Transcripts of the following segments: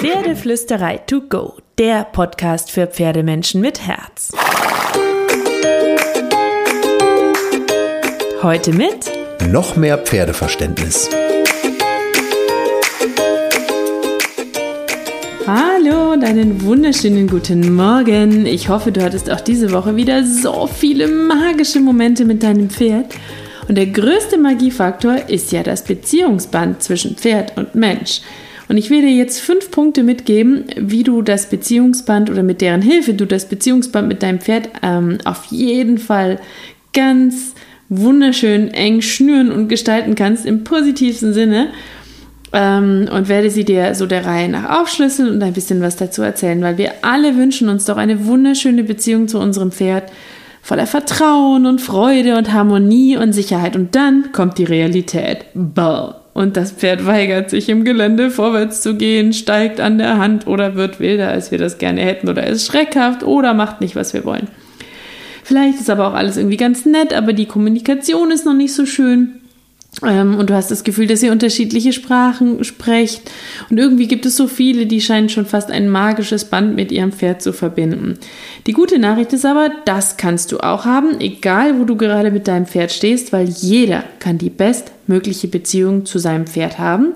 Pferdeflüsterei to go, der Podcast für Pferdemenschen mit Herz. Heute mit noch mehr Pferdeverständnis. Hallo und einen wunderschönen guten Morgen. Ich hoffe, du hattest auch diese Woche wieder so viele magische Momente mit deinem Pferd. Und der größte Magiefaktor ist ja das Beziehungsband zwischen Pferd und Mensch. Und ich will dir jetzt fünf Punkte mitgeben, wie du das Beziehungsband oder mit deren Hilfe du das Beziehungsband mit deinem Pferd ähm, auf jeden Fall ganz wunderschön eng schnüren und gestalten kannst im positivsten Sinne. Ähm, und werde sie dir so der Reihe nach aufschlüsseln und ein bisschen was dazu erzählen, weil wir alle wünschen uns doch eine wunderschöne Beziehung zu unserem Pferd voller Vertrauen und Freude und Harmonie und Sicherheit. Und dann kommt die Realität. Ball. Und das Pferd weigert sich im Gelände vorwärts zu gehen, steigt an der Hand oder wird wilder, als wir das gerne hätten oder ist schreckhaft oder macht nicht, was wir wollen. Vielleicht ist aber auch alles irgendwie ganz nett, aber die Kommunikation ist noch nicht so schön. Ähm, und du hast das Gefühl, dass ihr unterschiedliche Sprachen sprecht. Und irgendwie gibt es so viele, die scheinen schon fast ein magisches Band mit ihrem Pferd zu verbinden. Die gute Nachricht ist aber, das kannst du auch haben, egal wo du gerade mit deinem Pferd stehst, weil jeder kann die bestmögliche Beziehung zu seinem Pferd haben.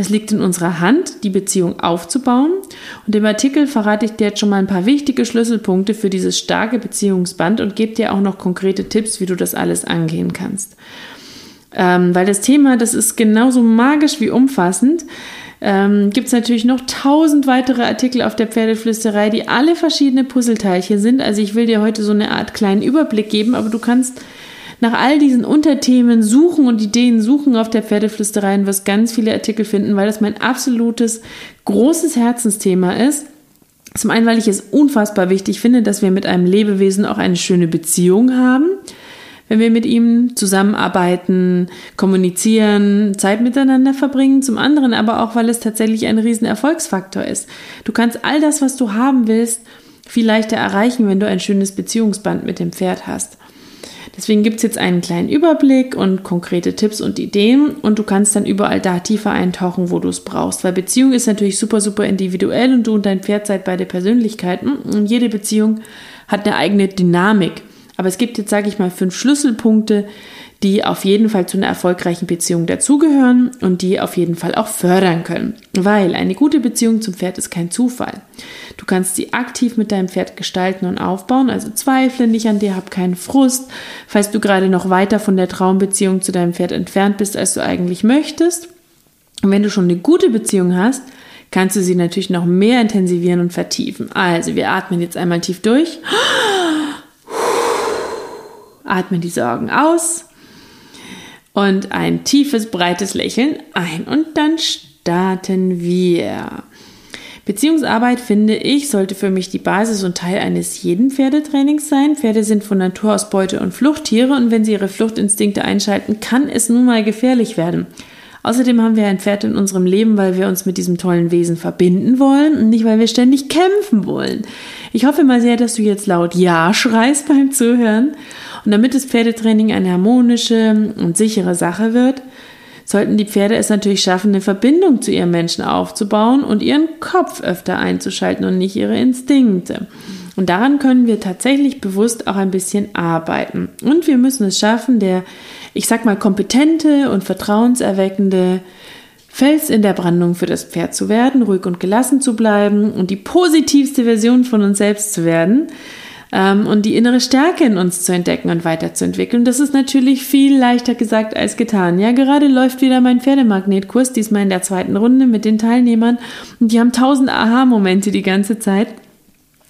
Es liegt in unserer Hand, die Beziehung aufzubauen. Und im Artikel verrate ich dir jetzt schon mal ein paar wichtige Schlüsselpunkte für dieses starke Beziehungsband und gebe dir auch noch konkrete Tipps, wie du das alles angehen kannst. Ähm, weil das Thema, das ist genauso magisch wie umfassend. Ähm, Gibt es natürlich noch tausend weitere Artikel auf der Pferdeflüsterei, die alle verschiedene Puzzleteilchen sind. Also ich will dir heute so eine Art kleinen Überblick geben, aber du kannst nach all diesen Unterthemen suchen und Ideen suchen auf der Pferdeflüsterei und wirst ganz viele Artikel finden, weil das mein absolutes großes Herzensthema ist. Zum einen, weil ich es unfassbar wichtig finde, dass wir mit einem Lebewesen auch eine schöne Beziehung haben wenn wir mit ihm zusammenarbeiten, kommunizieren, Zeit miteinander verbringen. Zum anderen aber auch, weil es tatsächlich ein riesen Erfolgsfaktor ist. Du kannst all das, was du haben willst, viel leichter erreichen, wenn du ein schönes Beziehungsband mit dem Pferd hast. Deswegen gibt es jetzt einen kleinen Überblick und konkrete Tipps und Ideen und du kannst dann überall da tiefer eintauchen, wo du es brauchst. Weil Beziehung ist natürlich super, super individuell und du und dein Pferd seid beide Persönlichkeiten und jede Beziehung hat eine eigene Dynamik. Aber es gibt jetzt, sage ich mal, fünf Schlüsselpunkte, die auf jeden Fall zu einer erfolgreichen Beziehung dazugehören und die auf jeden Fall auch fördern können. Weil eine gute Beziehung zum Pferd ist kein Zufall. Du kannst sie aktiv mit deinem Pferd gestalten und aufbauen, also zweifle nicht an dir, hab keinen Frust, falls du gerade noch weiter von der Traumbeziehung zu deinem Pferd entfernt bist, als du eigentlich möchtest. Und wenn du schon eine gute Beziehung hast, kannst du sie natürlich noch mehr intensivieren und vertiefen. Also, wir atmen jetzt einmal tief durch. Atmen die Sorgen aus und ein tiefes, breites Lächeln ein und dann starten wir. Beziehungsarbeit, finde ich, sollte für mich die Basis und Teil eines jeden Pferdetrainings sein. Pferde sind von Natur aus Beute- und Fluchttiere und wenn sie ihre Fluchtinstinkte einschalten, kann es nun mal gefährlich werden. Außerdem haben wir ein Pferd in unserem Leben, weil wir uns mit diesem tollen Wesen verbinden wollen und nicht, weil wir ständig kämpfen wollen. Ich hoffe mal sehr, dass du jetzt laut Ja schreist beim Zuhören und damit das Pferdetraining eine harmonische und sichere Sache wird, sollten die Pferde es natürlich schaffen, eine Verbindung zu ihrem Menschen aufzubauen und ihren Kopf öfter einzuschalten und nicht ihre Instinkte. Und daran können wir tatsächlich bewusst auch ein bisschen arbeiten. Und wir müssen es schaffen, der, ich sag mal, kompetente und vertrauenserweckende Fels in der Brandung für das Pferd zu werden, ruhig und gelassen zu bleiben und die positivste Version von uns selbst zu werden ähm, und die innere Stärke in uns zu entdecken und weiterzuentwickeln. Das ist natürlich viel leichter gesagt als getan. Ja, gerade läuft wieder mein Pferdemagnetkurs, diesmal in der zweiten Runde mit den Teilnehmern und die haben tausend Aha-Momente die ganze Zeit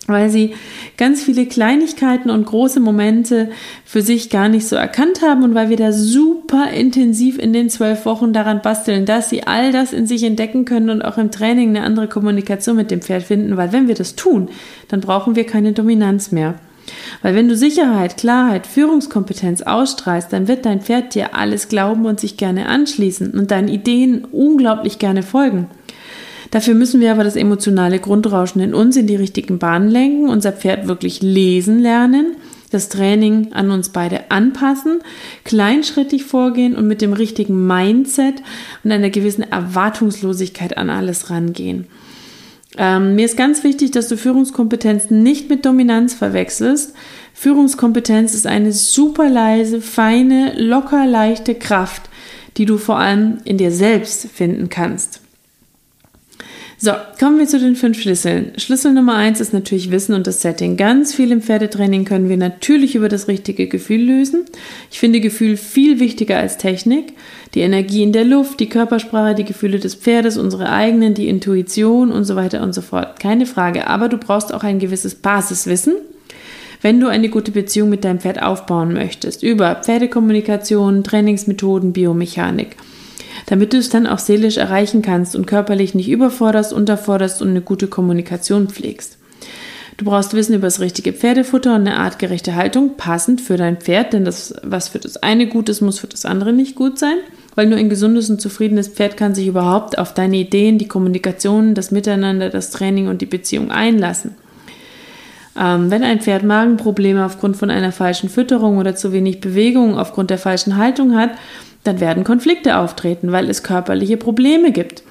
weil sie ganz viele Kleinigkeiten und große Momente für sich gar nicht so erkannt haben und weil wir da super intensiv in den zwölf Wochen daran basteln, dass sie all das in sich entdecken können und auch im Training eine andere Kommunikation mit dem Pferd finden, weil wenn wir das tun, dann brauchen wir keine Dominanz mehr. Weil wenn du Sicherheit, Klarheit, Führungskompetenz ausstrahlst, dann wird dein Pferd dir alles glauben und sich gerne anschließen und deinen Ideen unglaublich gerne folgen. Dafür müssen wir aber das emotionale Grundrauschen in uns in die richtigen Bahnen lenken, unser Pferd wirklich lesen lernen, das Training an uns beide anpassen, kleinschrittig vorgehen und mit dem richtigen Mindset und einer gewissen Erwartungslosigkeit an alles rangehen. Ähm, mir ist ganz wichtig, dass du Führungskompetenz nicht mit Dominanz verwechselst. Führungskompetenz ist eine super leise, feine, locker leichte Kraft, die du vor allem in dir selbst finden kannst. So, kommen wir zu den fünf Schlüsseln. Schlüssel Nummer eins ist natürlich Wissen und das Setting. Ganz viel im Pferdetraining können wir natürlich über das richtige Gefühl lösen. Ich finde Gefühl viel wichtiger als Technik. Die Energie in der Luft, die Körpersprache, die Gefühle des Pferdes, unsere eigenen, die Intuition und so weiter und so fort. Keine Frage. Aber du brauchst auch ein gewisses Basiswissen wenn du eine gute Beziehung mit deinem Pferd aufbauen möchtest, über Pferdekommunikation, Trainingsmethoden, Biomechanik damit du es dann auch seelisch erreichen kannst und körperlich nicht überforderst, unterforderst und eine gute Kommunikation pflegst. Du brauchst Wissen über das richtige Pferdefutter und eine artgerechte Haltung, passend für dein Pferd, denn das, was für das eine gut ist, muss für das andere nicht gut sein, weil nur ein gesundes und zufriedenes Pferd kann sich überhaupt auf deine Ideen, die Kommunikation, das Miteinander, das Training und die Beziehung einlassen. Ähm, wenn ein Pferd Magenprobleme aufgrund von einer falschen Fütterung oder zu wenig Bewegung aufgrund der falschen Haltung hat, dann werden Konflikte auftreten, weil es körperliche Probleme gibt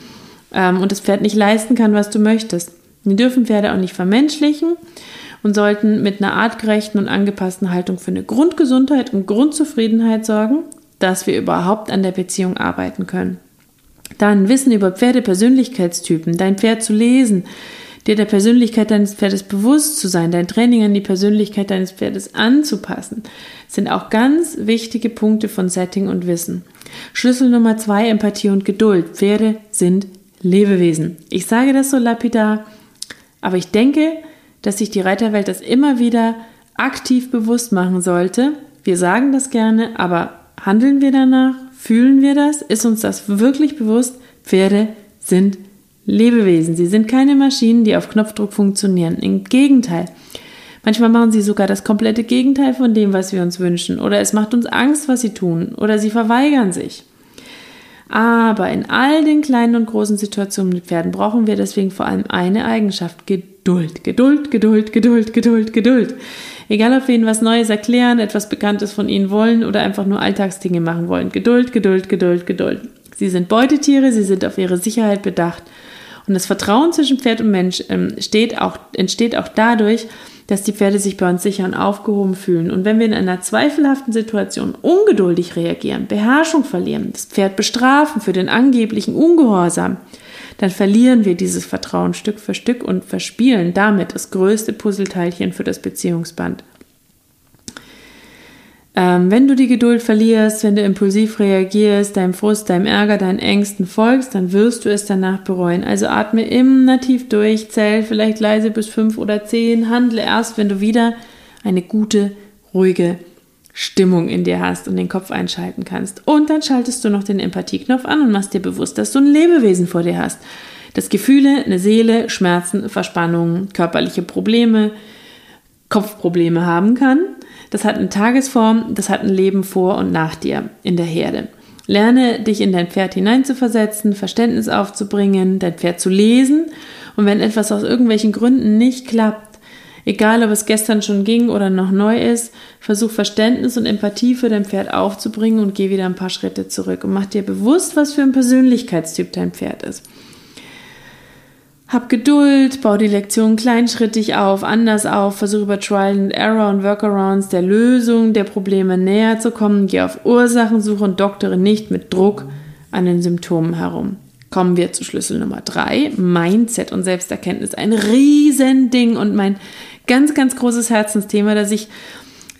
ähm, und das Pferd nicht leisten kann, was du möchtest. Wir dürfen Pferde auch nicht vermenschlichen und sollten mit einer artgerechten und angepassten Haltung für eine Grundgesundheit und Grundzufriedenheit sorgen, dass wir überhaupt an der Beziehung arbeiten können. Dann Wissen über Pferdepersönlichkeitstypen, dein Pferd zu lesen, dir der Persönlichkeit deines Pferdes bewusst zu sein, dein Training an die Persönlichkeit deines Pferdes anzupassen, sind auch ganz wichtige Punkte von Setting und Wissen. Schlüssel Nummer zwei, Empathie und Geduld. Pferde sind Lebewesen. Ich sage das so lapidar, aber ich denke, dass sich die Reiterwelt das immer wieder aktiv bewusst machen sollte. Wir sagen das gerne, aber handeln wir danach? Fühlen wir das? Ist uns das wirklich bewusst? Pferde sind Lebewesen. Sie sind keine Maschinen, die auf Knopfdruck funktionieren. Im Gegenteil. Manchmal machen sie sogar das komplette Gegenteil von dem, was wir uns wünschen. Oder es macht uns Angst, was sie tun. Oder sie verweigern sich. Aber in all den kleinen und großen Situationen mit Pferden brauchen wir deswegen vor allem eine Eigenschaft. Geduld. Geduld, Geduld, Geduld, Geduld, Geduld. Egal, ob wir ihnen was Neues erklären, etwas Bekanntes von ihnen wollen oder einfach nur Alltagsdinge machen wollen. Geduld, Geduld, Geduld, Geduld. Sie sind Beutetiere, sie sind auf ihre Sicherheit bedacht und das Vertrauen zwischen Pferd und Mensch ähm, auch, entsteht auch dadurch, dass die Pferde sich bei uns sicher und aufgehoben fühlen. Und wenn wir in einer zweifelhaften Situation ungeduldig reagieren, Beherrschung verlieren, das Pferd bestrafen für den angeblichen Ungehorsam, dann verlieren wir dieses Vertrauen Stück für Stück und verspielen damit das größte Puzzleteilchen für das Beziehungsband. Ähm, wenn du die Geduld verlierst, wenn du impulsiv reagierst, deinem Frust, deinem Ärger, deinen Ängsten folgst, dann wirst du es danach bereuen. Also atme immer tief durch, zähl vielleicht leise bis fünf oder zehn, handle erst, wenn du wieder eine gute, ruhige Stimmung in dir hast und den Kopf einschalten kannst. Und dann schaltest du noch den Empathieknopf an und machst dir bewusst, dass du ein Lebewesen vor dir hast. Das Gefühle, eine Seele, Schmerzen, Verspannungen, körperliche Probleme, Kopfprobleme haben kann das hat eine Tagesform, das hat ein Leben vor und nach dir in der Herde. Lerne dich in dein Pferd hineinzuversetzen, Verständnis aufzubringen, dein Pferd zu lesen. Und wenn etwas aus irgendwelchen Gründen nicht klappt, egal ob es gestern schon ging oder noch neu ist, versuch Verständnis und Empathie für dein Pferd aufzubringen und geh wieder ein paar Schritte zurück und mach dir bewusst, was für ein Persönlichkeitstyp dein Pferd ist. Hab Geduld, bau die Lektion kleinschrittig auf, anders auf, versuch über Trial and Error und Workarounds der Lösung der Probleme näher zu kommen, geh auf Ursachensuche und doktere nicht mit Druck an den Symptomen herum. Kommen wir zu Schlüssel Nummer drei, Mindset und Selbsterkenntnis. Ein Riesending und mein ganz, ganz großes Herzensthema, das ich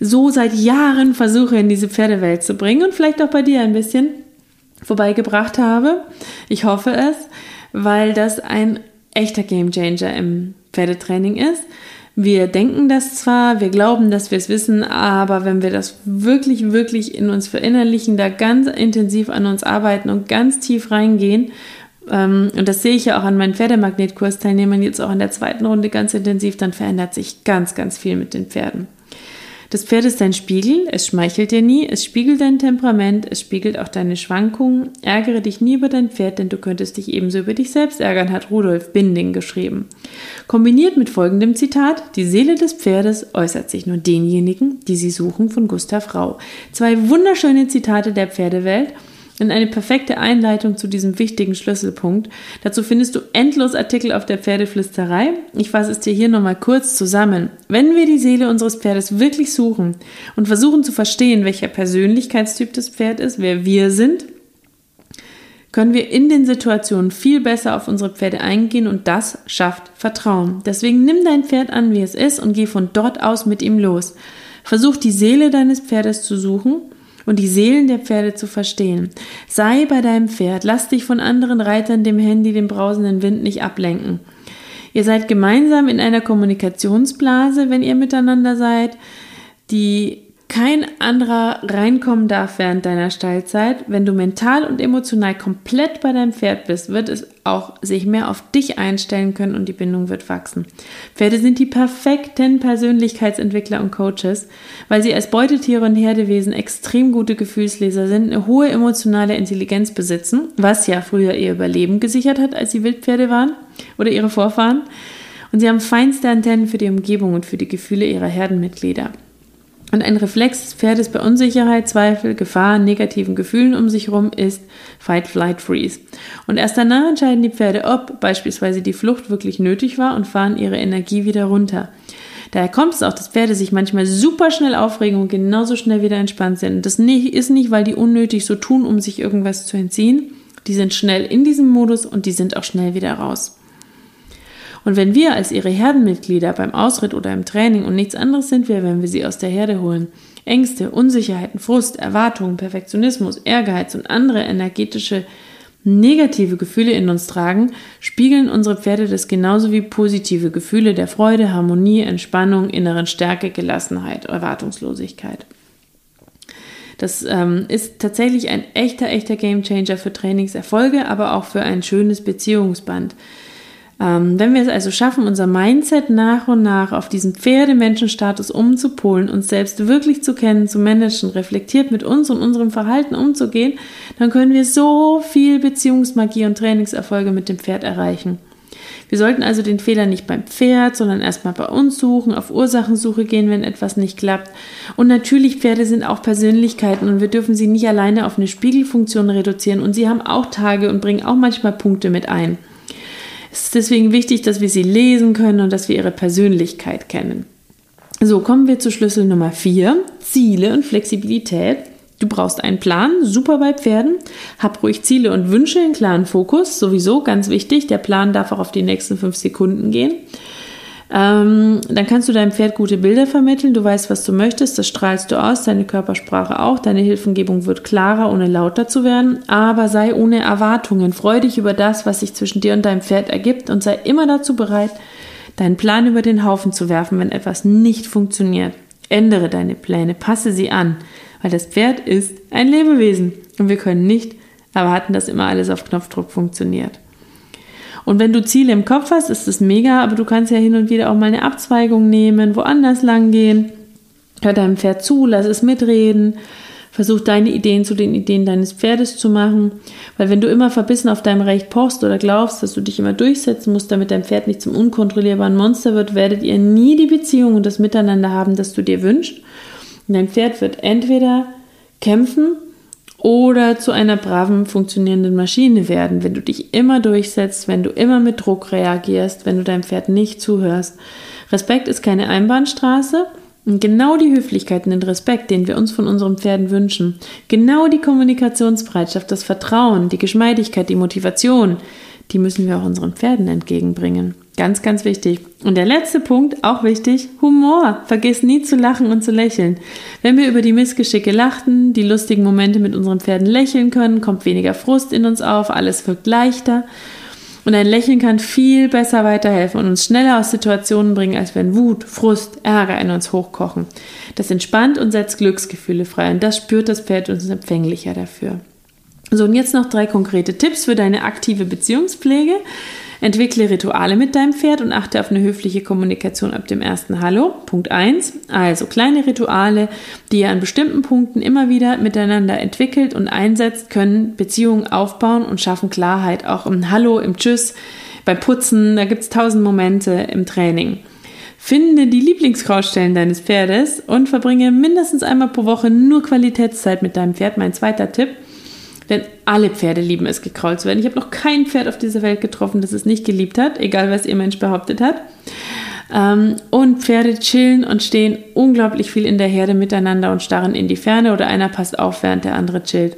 so seit Jahren versuche in diese Pferdewelt zu bringen und vielleicht auch bei dir ein bisschen vorbeigebracht habe. Ich hoffe es, weil das ein echter Gamechanger im Pferdetraining ist. Wir denken das zwar, wir glauben, dass wir es wissen, aber wenn wir das wirklich, wirklich in uns verinnerlichen, da ganz intensiv an uns arbeiten und ganz tief reingehen, ähm, und das sehe ich ja auch an meinen Pferdemagnetkursteilnehmern jetzt auch in der zweiten Runde ganz intensiv, dann verändert sich ganz, ganz viel mit den Pferden. Das Pferd ist dein Spiegel, es schmeichelt dir nie, es spiegelt dein Temperament, es spiegelt auch deine Schwankungen. Ärgere dich nie über dein Pferd, denn du könntest dich ebenso über dich selbst ärgern, hat Rudolf Binding geschrieben. Kombiniert mit folgendem Zitat: Die Seele des Pferdes äußert sich nur denjenigen, die sie suchen, von Gustav Rau. Zwei wunderschöne Zitate der Pferdewelt. Und eine perfekte Einleitung zu diesem wichtigen Schlüsselpunkt. Dazu findest du endlos Artikel auf der Pferdeflüsterei. Ich fasse es dir hier nochmal kurz zusammen. Wenn wir die Seele unseres Pferdes wirklich suchen und versuchen zu verstehen, welcher Persönlichkeitstyp das Pferd ist, wer wir sind, können wir in den Situationen viel besser auf unsere Pferde eingehen und das schafft Vertrauen. Deswegen nimm dein Pferd an, wie es ist und geh von dort aus mit ihm los. Versuch die Seele deines Pferdes zu suchen und die Seelen der Pferde zu verstehen. Sei bei deinem Pferd, lass dich von anderen Reitern, dem Handy, dem brausenden Wind nicht ablenken. Ihr seid gemeinsam in einer Kommunikationsblase, wenn ihr miteinander seid, die kein anderer reinkommen darf während deiner Stallzeit. Wenn du mental und emotional komplett bei deinem Pferd bist, wird es auch sich mehr auf dich einstellen können und die Bindung wird wachsen. Pferde sind die perfekten Persönlichkeitsentwickler und Coaches, weil sie als Beutetiere und Herdewesen extrem gute Gefühlsleser sind, eine hohe emotionale Intelligenz besitzen, was ja früher ihr Überleben gesichert hat, als sie Wildpferde waren oder ihre Vorfahren. Und sie haben feinste Antennen für die Umgebung und für die Gefühle ihrer Herdenmitglieder. Und ein Reflex des Pferdes bei Unsicherheit, Zweifel, Gefahr, negativen Gefühlen um sich herum ist Fight, Flight, Freeze. Und erst danach entscheiden die Pferde, ob beispielsweise die Flucht wirklich nötig war und fahren ihre Energie wieder runter. Daher kommt es auch, dass Pferde sich manchmal super schnell aufregen und genauso schnell wieder entspannt sind. Das ist nicht, weil die unnötig so tun, um sich irgendwas zu entziehen. Die sind schnell in diesem Modus und die sind auch schnell wieder raus. Und wenn wir als ihre Herdenmitglieder beim Ausritt oder im Training und nichts anderes sind wir, wenn wir sie aus der Herde holen, Ängste, Unsicherheiten, Frust, Erwartungen, Perfektionismus, Ehrgeiz und andere energetische negative Gefühle in uns tragen, spiegeln unsere Pferde das genauso wie positive Gefühle der Freude, Harmonie, Entspannung, inneren Stärke, Gelassenheit, Erwartungslosigkeit. Das ähm, ist tatsächlich ein echter, echter Gamechanger für Trainingserfolge, aber auch für ein schönes Beziehungsband. Ähm, wenn wir es also schaffen, unser Mindset nach und nach auf diesen Pferdemenschenstatus umzupolen, uns selbst wirklich zu kennen, zu managen, reflektiert mit uns und unserem Verhalten umzugehen, dann können wir so viel Beziehungsmagie und Trainingserfolge mit dem Pferd erreichen. Wir sollten also den Fehler nicht beim Pferd, sondern erstmal bei uns suchen, auf Ursachensuche gehen, wenn etwas nicht klappt. Und natürlich, Pferde sind auch Persönlichkeiten und wir dürfen sie nicht alleine auf eine Spiegelfunktion reduzieren und sie haben auch Tage und bringen auch manchmal Punkte mit ein. Es ist deswegen wichtig, dass wir sie lesen können und dass wir ihre Persönlichkeit kennen. So, kommen wir zu Schlüssel Nummer 4, Ziele und Flexibilität. Du brauchst einen Plan, super bei Pferden. Hab ruhig Ziele und Wünsche in klaren Fokus, sowieso ganz wichtig. Der Plan darf auch auf die nächsten fünf Sekunden gehen. Ähm, dann kannst du deinem Pferd gute Bilder vermitteln. Du weißt, was du möchtest, das strahlst du aus, deine Körpersprache auch, deine Hilfengebung wird klarer, ohne lauter zu werden. Aber sei ohne Erwartungen. Freu dich über das, was sich zwischen dir und deinem Pferd ergibt und sei immer dazu bereit, deinen Plan über den Haufen zu werfen, wenn etwas nicht funktioniert. Ändere deine Pläne, passe sie an, weil das Pferd ist ein Lebewesen und wir können nicht erwarten, dass immer alles auf Knopfdruck funktioniert. Und wenn du Ziele im Kopf hast, ist es mega, aber du kannst ja hin und wieder auch mal eine Abzweigung nehmen, woanders lang gehen. Hör deinem Pferd zu, lass es mitreden. Versuch deine Ideen zu den Ideen deines Pferdes zu machen. Weil wenn du immer verbissen auf deinem Recht pochst oder glaubst, dass du dich immer durchsetzen musst, damit dein Pferd nicht zum unkontrollierbaren Monster wird, werdet ihr nie die Beziehung und das Miteinander haben, das du dir wünschst. Und dein Pferd wird entweder kämpfen oder zu einer braven, funktionierenden Maschine werden, wenn du dich immer durchsetzt, wenn du immer mit Druck reagierst, wenn du deinem Pferd nicht zuhörst. Respekt ist keine Einbahnstraße. Und genau die Höflichkeit und den Respekt, den wir uns von unseren Pferden wünschen, genau die Kommunikationsbereitschaft, das Vertrauen, die Geschmeidigkeit, die Motivation, die müssen wir auch unseren Pferden entgegenbringen. Ganz, ganz wichtig. Und der letzte Punkt, auch wichtig, Humor. Vergiss nie zu lachen und zu lächeln. Wenn wir über die Missgeschicke lachten, die lustigen Momente mit unseren Pferden lächeln können, kommt weniger Frust in uns auf, alles wirkt leichter. Und ein Lächeln kann viel besser weiterhelfen und uns schneller aus Situationen bringen, als wenn Wut, Frust, Ärger in uns hochkochen. Das entspannt und setzt Glücksgefühle frei und das spürt das Pferd und ist empfänglicher dafür. So, und jetzt noch drei konkrete Tipps für deine aktive Beziehungspflege. Entwickle Rituale mit deinem Pferd und achte auf eine höfliche Kommunikation ab dem ersten Hallo. Punkt 1. Also kleine Rituale, die ihr an bestimmten Punkten immer wieder miteinander entwickelt und einsetzt, können Beziehungen aufbauen und schaffen Klarheit. Auch im Hallo, im Tschüss, beim Putzen, da gibt es tausend Momente im Training. Finde die Lieblingskraustellen deines Pferdes und verbringe mindestens einmal pro Woche nur Qualitätszeit mit deinem Pferd. Mein zweiter Tipp. Alle Pferde lieben es, gekrault zu werden. Ich habe noch kein Pferd auf dieser Welt getroffen, das es nicht geliebt hat, egal was ihr Mensch behauptet hat. Ähm, und Pferde chillen und stehen unglaublich viel in der Herde miteinander und starren in die Ferne oder einer passt auf, während der andere chillt.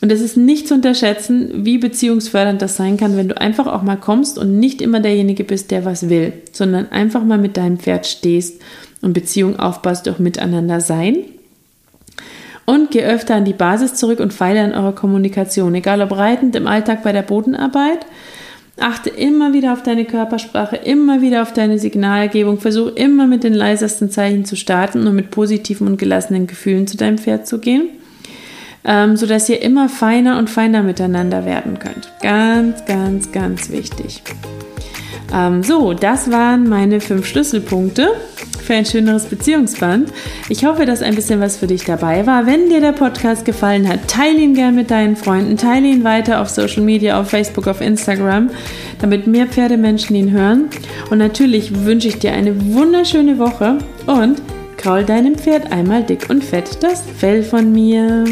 Und es ist nicht zu unterschätzen, wie beziehungsfördernd das sein kann, wenn du einfach auch mal kommst und nicht immer derjenige bist, der was will, sondern einfach mal mit deinem Pferd stehst und Beziehung aufbaust durch Miteinander sein. Und geh öfter an die Basis zurück und feile an eurer Kommunikation, egal ob reitend im Alltag bei der Bodenarbeit. Achte immer wieder auf deine Körpersprache, immer wieder auf deine Signalgebung. Versuch immer mit den leisesten Zeichen zu starten und mit positiven und gelassenen Gefühlen zu deinem Pferd zu gehen ähm, sodass ihr immer feiner und feiner miteinander werden könnt. Ganz, ganz, ganz wichtig. Ähm, so, das waren meine fünf Schlüsselpunkte für ein schöneres Beziehungsband. Ich hoffe, dass ein bisschen was für dich dabei war. Wenn dir der Podcast gefallen hat, teile ihn gern mit deinen Freunden, teile ihn weiter auf Social Media, auf Facebook, auf Instagram, damit mehr Pferdemenschen ihn hören. Und natürlich wünsche ich dir eine wunderschöne Woche und kraul deinem Pferd einmal dick und fett das Fell von mir.